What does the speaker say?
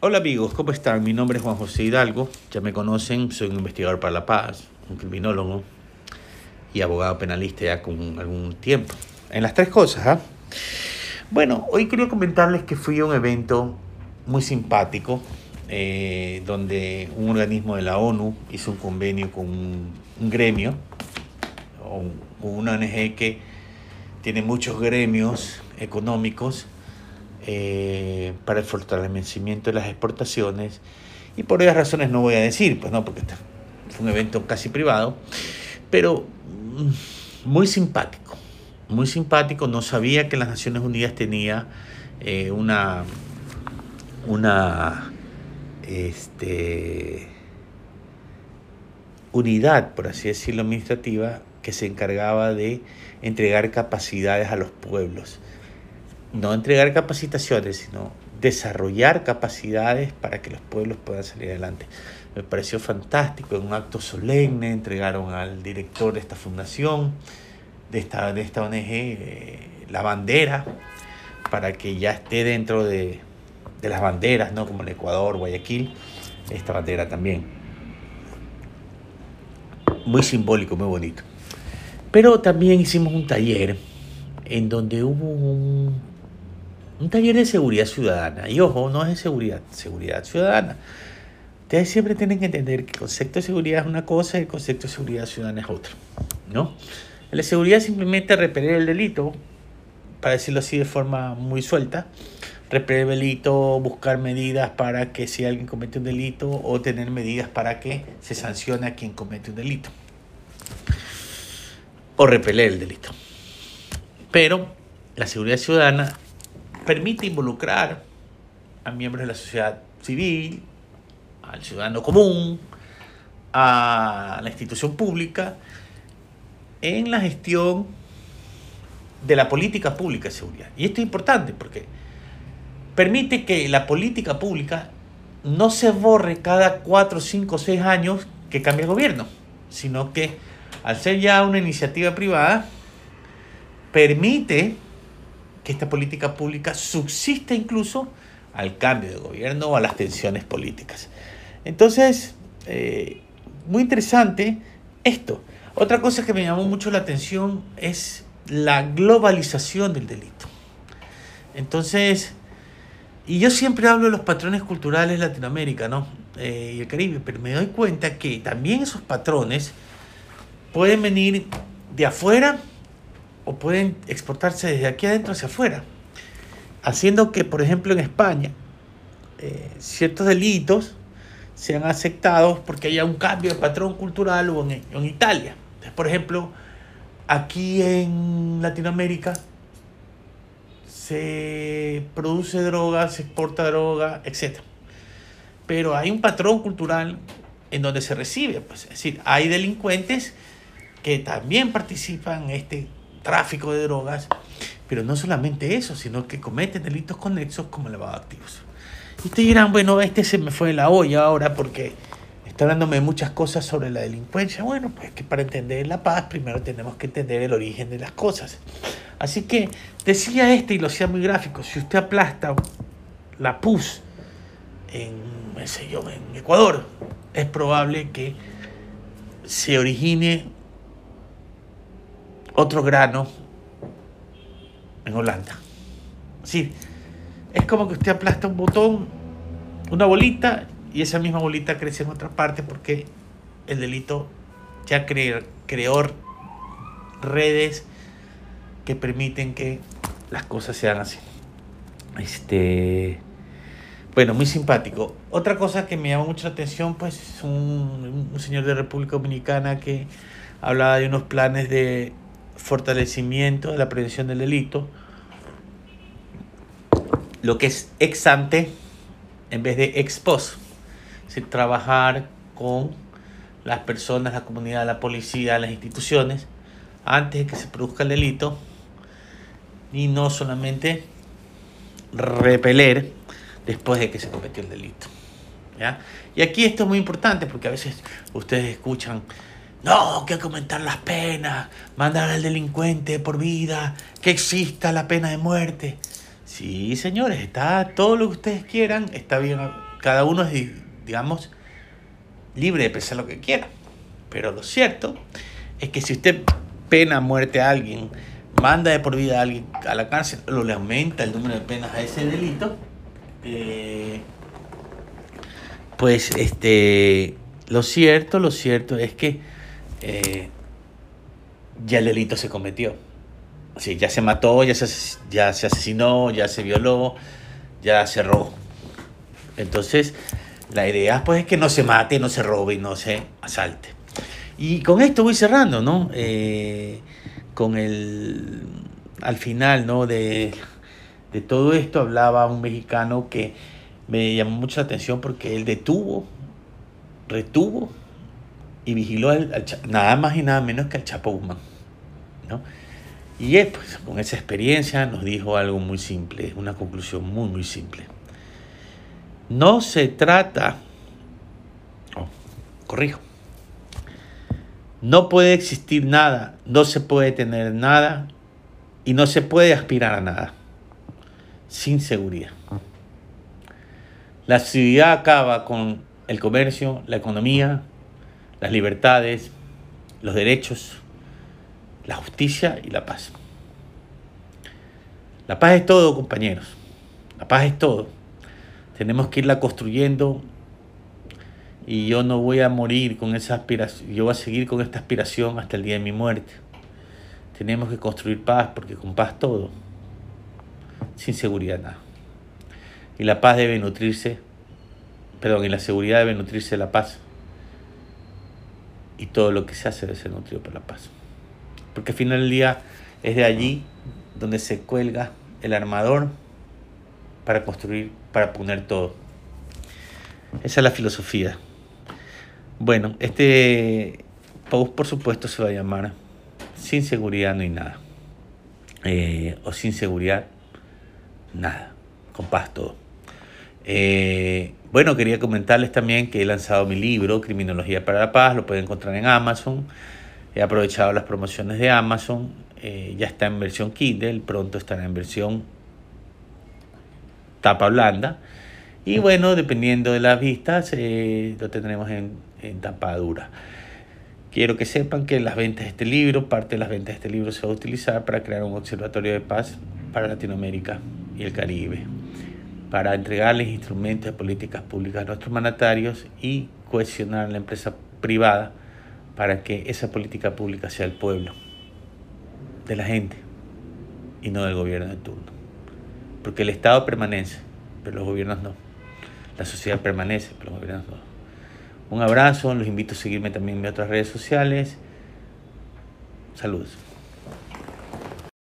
Hola amigos, ¿cómo están? Mi nombre es Juan José Hidalgo, ya me conocen, soy un investigador para la paz, un criminólogo y abogado penalista ya con algún tiempo. En las tres cosas, ¿ah? Bueno, hoy quería comentarles que fui a un evento muy simpático, eh, donde un organismo de la ONU hizo un convenio con un, gremio, o una ONG que tiene muchos gremios económicos eh, para el fortalecimiento de las exportaciones. Y por esas razones no voy a decir, pues no, porque este fue un evento casi privado, pero mm, muy simpático, muy simpático, no sabía que las Naciones Unidas tenía eh, una, una este, unidad, por así decirlo, administrativa que se encargaba de entregar capacidades a los pueblos no entregar capacitaciones, sino desarrollar capacidades para que los pueblos puedan salir adelante. Me pareció fantástico, en un acto solemne entregaron al director de esta fundación, de esta, de esta ONG, eh, la bandera, para que ya esté dentro de, de las banderas, ¿no? como el Ecuador, Guayaquil, esta bandera también. Muy simbólico, muy bonito. Pero también hicimos un taller en donde hubo un un taller de seguridad ciudadana. Y ojo, no es de seguridad, seguridad ciudadana. Ustedes siempre tienen que entender que el concepto de seguridad es una cosa y el concepto de seguridad ciudadana es otra. ¿no? La seguridad simplemente repeler el delito, para decirlo así de forma muy suelta. Repeler el delito, buscar medidas para que si alguien comete un delito o tener medidas para que se sancione a quien comete un delito. O repeler el delito. Pero la seguridad ciudadana permite involucrar a miembros de la sociedad civil, al ciudadano común, a la institución pública, en la gestión de la política pública de seguridad. Y esto es importante porque permite que la política pública no se borre cada 4, 5, 6 años que cambie el gobierno, sino que al ser ya una iniciativa privada, permite que esta política pública subsiste incluso al cambio de gobierno o a las tensiones políticas. Entonces, eh, muy interesante esto. Otra cosa que me llamó mucho la atención es la globalización del delito. Entonces, y yo siempre hablo de los patrones culturales de Latinoamérica ¿no? Eh, y el Caribe, pero me doy cuenta que también esos patrones pueden venir de afuera o pueden exportarse desde aquí adentro hacia afuera, haciendo que, por ejemplo, en España, eh, ciertos delitos sean aceptados porque haya un cambio de patrón cultural o en, Italia. por ejemplo, aquí en Latinoamérica se produce droga, se exporta droga, etc. Pero hay un patrón cultural en donde se recibe. Pues, es decir, hay delincuentes que también participan en este tráfico de drogas, pero no solamente eso, sino que cometen delitos conexos como lavado de activos. Y ustedes dirán, bueno, este se me fue de la olla ahora porque está hablándome de muchas cosas sobre la delincuencia. Bueno, pues que para entender la paz primero tenemos que entender el origen de las cosas. Así que decía este y lo hacía muy gráfico, si usted aplasta la pus en, en Ecuador, es probable que se origine otro grano en Holanda. Sí, es como que usted aplasta un botón, una bolita, y esa misma bolita crece en otra parte porque el delito ya creó, creó redes que permiten que las cosas sean así. Este, bueno, muy simpático. Otra cosa que me llama mucho la atención, pues, es un, un señor de República Dominicana que hablaba de unos planes de fortalecimiento de la prevención del delito, lo que es ex ante en vez de ex post, es trabajar con las personas, la comunidad, la policía, las instituciones, antes de que se produzca el delito, y no solamente repeler después de que se cometió el delito. ¿ya? Y aquí esto es muy importante porque a veces ustedes escuchan no, que aumentar las penas, mandar al delincuente por vida, que exista la pena de muerte. Sí, señores, está todo lo que ustedes quieran, está bien. Cada uno es, digamos, libre de pensar lo que quiera. Pero lo cierto es que si usted pena muerte a alguien, manda de por vida a alguien a la cárcel, o le aumenta el número de penas a ese delito, eh, pues este, lo cierto, lo cierto es que eh, ya el delito se cometió. Ya se mató, ya se, ya se asesinó, ya se violó, ya se robó. Entonces, la idea pues es que no se mate, no se robe y no se asalte. Y con esto voy cerrando, ¿no? Eh, con el, al final, ¿no? De, de todo esto hablaba un mexicano que me llamó mucho la atención porque él detuvo, retuvo y vigiló al, nada más y nada menos que al Chapo Guzmán, ¿no? Y él, pues, con esa experiencia nos dijo algo muy simple, una conclusión muy, muy simple. No se trata, oh, corrijo, no puede existir nada, no se puede tener nada y no se puede aspirar a nada sin seguridad. La seguridad acaba con el comercio, la economía, las libertades, los derechos, la justicia y la paz. La paz es todo, compañeros. La paz es todo. Tenemos que irla construyendo y yo no voy a morir con esa aspiración, yo voy a seguir con esta aspiración hasta el día de mi muerte. Tenemos que construir paz porque con paz todo, sin seguridad nada. Y la paz debe nutrirse, perdón, y la seguridad debe nutrirse la paz. Y todo lo que se hace debe ser nutrido por la paz. Porque al final del día es de allí donde se cuelga el armador para construir, para poner todo. Esa es la filosofía. Bueno, este post por supuesto se va a llamar Sin seguridad no hay nada. Eh, o sin seguridad, nada. Con paz todo. Eh, bueno, quería comentarles también que he lanzado mi libro, Criminología para la Paz, lo pueden encontrar en Amazon. He aprovechado las promociones de Amazon. Eh, ya está en versión Kindle, pronto estará en versión tapa blanda. Y bueno, dependiendo de las vistas, lo tendremos en en tapadura. Quiero que sepan que las ventas de este libro, parte de las ventas de este libro se va a utilizar para crear un observatorio de paz para Latinoamérica y el Caribe, para entregarles instrumentos de políticas públicas a nuestros mandatarios y cohesionar la empresa privada para que esa política pública sea el pueblo, de la gente y no del gobierno de turno. Porque el Estado permanece, pero los gobiernos no. La sociedad permanece, pero los gobiernos no. Un abrazo, los invito a seguirme también en otras redes sociales. Saludos.